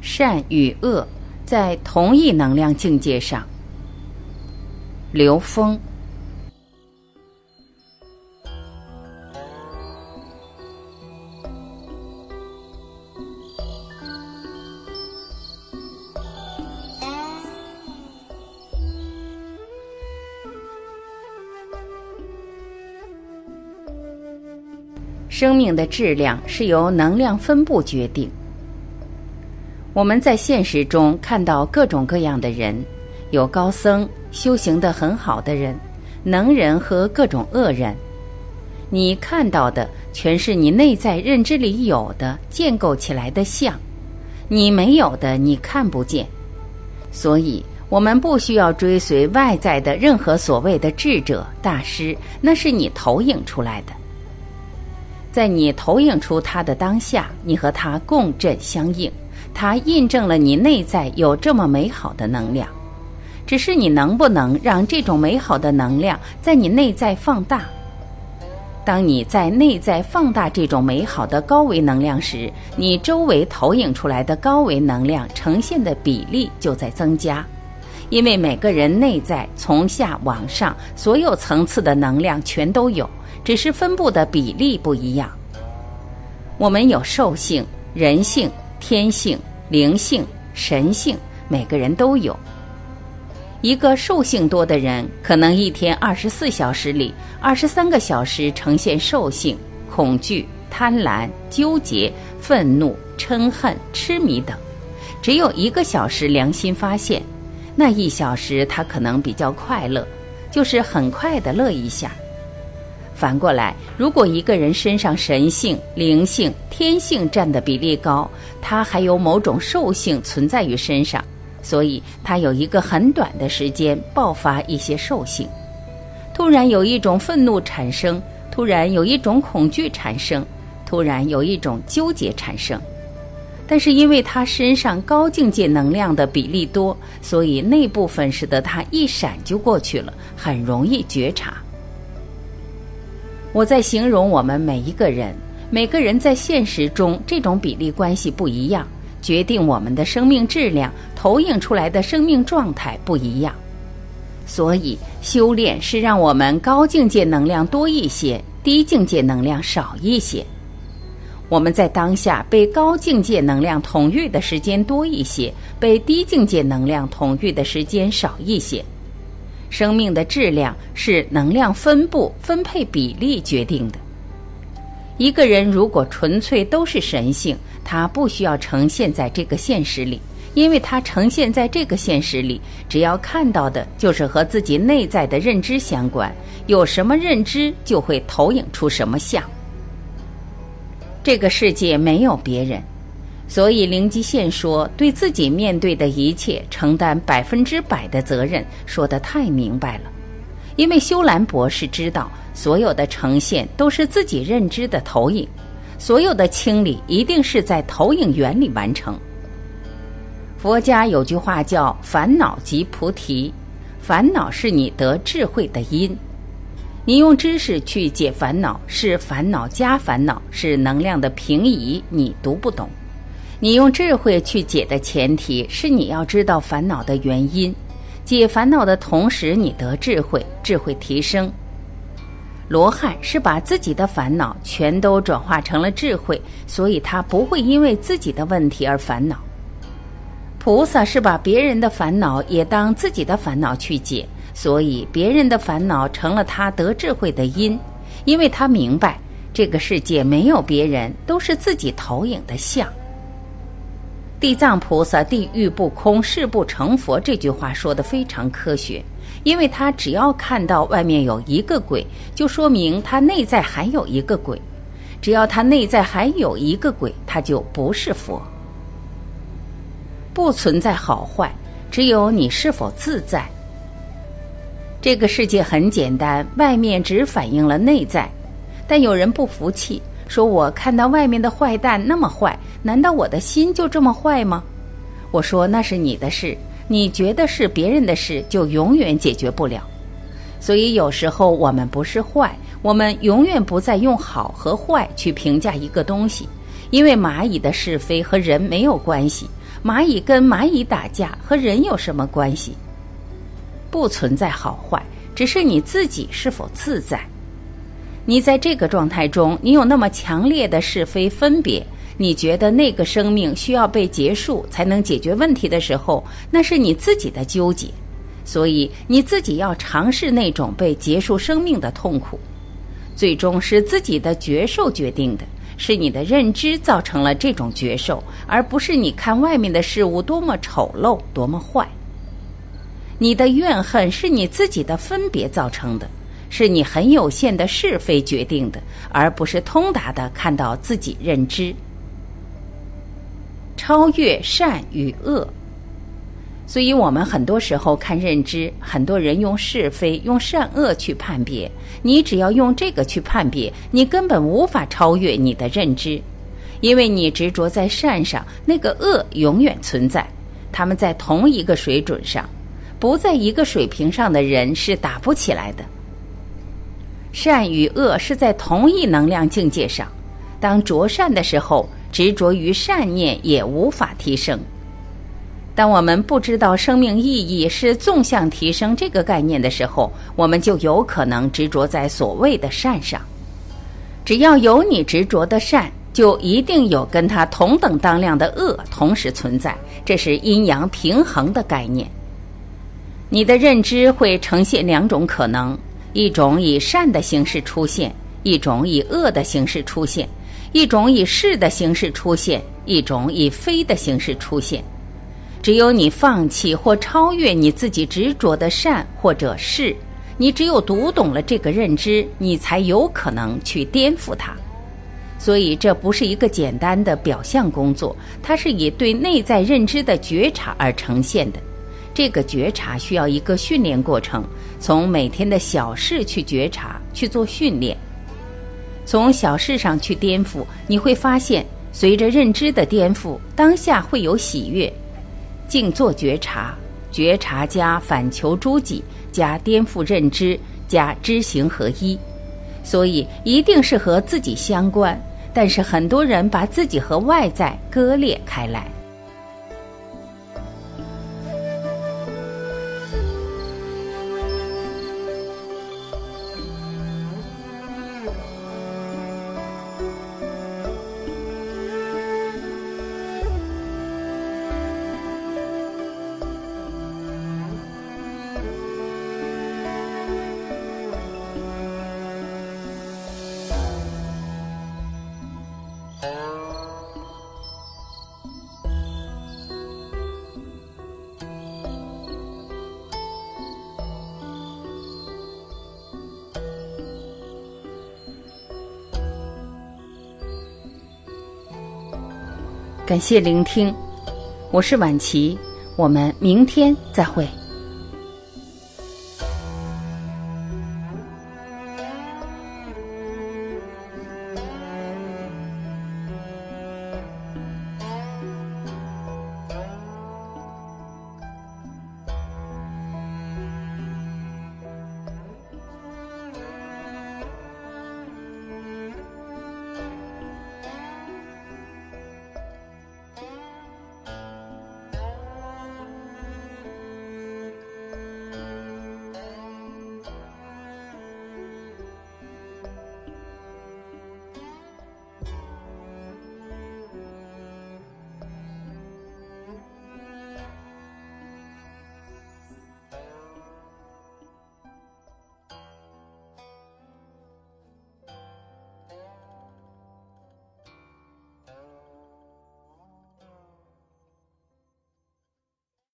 善与恶在同一能量境界上。刘峰。生命的质量是由能量分布决定。我们在现实中看到各种各样的人，有高僧、修行的很好的人、能人和各种恶人。你看到的全是你内在认知里有的建构起来的像，你没有的你看不见。所以，我们不需要追随外在的任何所谓的智者、大师，那是你投影出来的。在你投影出他的当下，你和他共振相应，它印证了你内在有这么美好的能量。只是你能不能让这种美好的能量在你内在放大？当你在内在放大这种美好的高维能量时，你周围投影出来的高维能量呈现的比例就在增加，因为每个人内在从下往上所有层次的能量全都有。只是分布的比例不一样。我们有兽性、人性、天性、灵性、神性，每个人都有。一个兽性多的人，可能一天二十四小时里，二十三个小时呈现兽性、恐惧、贪婪、纠结、愤怒、嗔恨、痴迷等；只有一个小时良心发现，那一小时他可能比较快乐，就是很快的乐一下。反过来，如果一个人身上神性、灵性、天性占的比例高，他还有某种兽性存在于身上，所以他有一个很短的时间爆发一些兽性，突然有一种愤怒产生，突然有一种恐惧产生，突然有一种纠结产生。但是因为他身上高境界能量的比例多，所以那部分使得他一闪就过去了，很容易觉察。我在形容我们每一个人，每个人在现实中这种比例关系不一样，决定我们的生命质量，投影出来的生命状态不一样。所以，修炼是让我们高境界能量多一些，低境界能量少一些。我们在当下被高境界能量统御的时间多一些，被低境界能量统御的时间少一些。生命的质量是能量分布分配比例决定的。一个人如果纯粹都是神性，他不需要呈现在这个现实里，因为他呈现在这个现实里，只要看到的就是和自己内在的认知相关，有什么认知就会投影出什么像。这个世界没有别人。所以，灵吉线说：“对自己面对的一切承担百分之百的责任。”说的太明白了。因为修兰博士知道，所有的呈现都是自己认知的投影，所有的清理一定是在投影源里完成。佛家有句话叫“烦恼即菩提”，烦恼是你得智慧的因。你用知识去解烦恼，是烦恼加烦恼，是能量的平移，你读不懂。你用智慧去解的前提是你要知道烦恼的原因，解烦恼的同时你得智慧，智慧提升。罗汉是把自己的烦恼全都转化成了智慧，所以他不会因为自己的问题而烦恼。菩萨是把别人的烦恼也当自己的烦恼去解，所以别人的烦恼成了他得智慧的因，因为他明白这个世界没有别人，都是自己投影的像。地藏菩萨“地狱不空，誓不成佛”这句话说的非常科学，因为他只要看到外面有一个鬼，就说明他内在还有一个鬼；只要他内在还有一个鬼，他就不是佛。不存在好坏，只有你是否自在。这个世界很简单，外面只反映了内在，但有人不服气。说我看到外面的坏蛋那么坏，难道我的心就这么坏吗？我说那是你的事，你觉得是别人的事，就永远解决不了。所以有时候我们不是坏，我们永远不再用好和坏去评价一个东西，因为蚂蚁的是非和人没有关系，蚂蚁跟蚂蚁打架和人有什么关系？不存在好坏，只是你自己是否自在。你在这个状态中，你有那么强烈的是非分别，你觉得那个生命需要被结束才能解决问题的时候，那是你自己的纠结。所以你自己要尝试那种被结束生命的痛苦，最终是自己的觉受决定的，是你的认知造成了这种觉受，而不是你看外面的事物多么丑陋、多么坏。你的怨恨是你自己的分别造成的，是你很有限的是非决定的，而不是通达的看到自己认知。超越善与恶。所以，我们很多时候看认知，很多人用是非、用善恶去判别。你只要用这个去判别，你根本无法超越你的认知，因为你执着在善上，那个恶永远存在。他们在同一个水准上，不在一个水平上的人是打不起来的。善与恶是在同一能量境界上，当着善的时候，执着于善念也无法提升。当我们不知道生命意义是纵向提升这个概念的时候，我们就有可能执着在所谓的善上。只要有你执着的善，就一定有跟它同等当量的恶同时存在。这是阴阳平衡的概念。你的认知会呈现两种可能：一种以善的形式出现，一种以恶的形式出现；一种以是的形式出现，一种以非的形式出现。只有你放弃或超越你自己执着的善或者是，你只有读懂了这个认知，你才有可能去颠覆它。所以，这不是一个简单的表象工作，它是以对内在认知的觉察而呈现的。这个觉察需要一个训练过程，从每天的小事去觉察去做训练，从小事上去颠覆，你会发现，随着认知的颠覆，当下会有喜悦。静坐觉察，觉察加反求诸己，加颠覆认知，加知行合一，所以一定是和自己相关。但是很多人把自己和外在割裂开来。感谢聆听，我是晚琪，我们明天再会。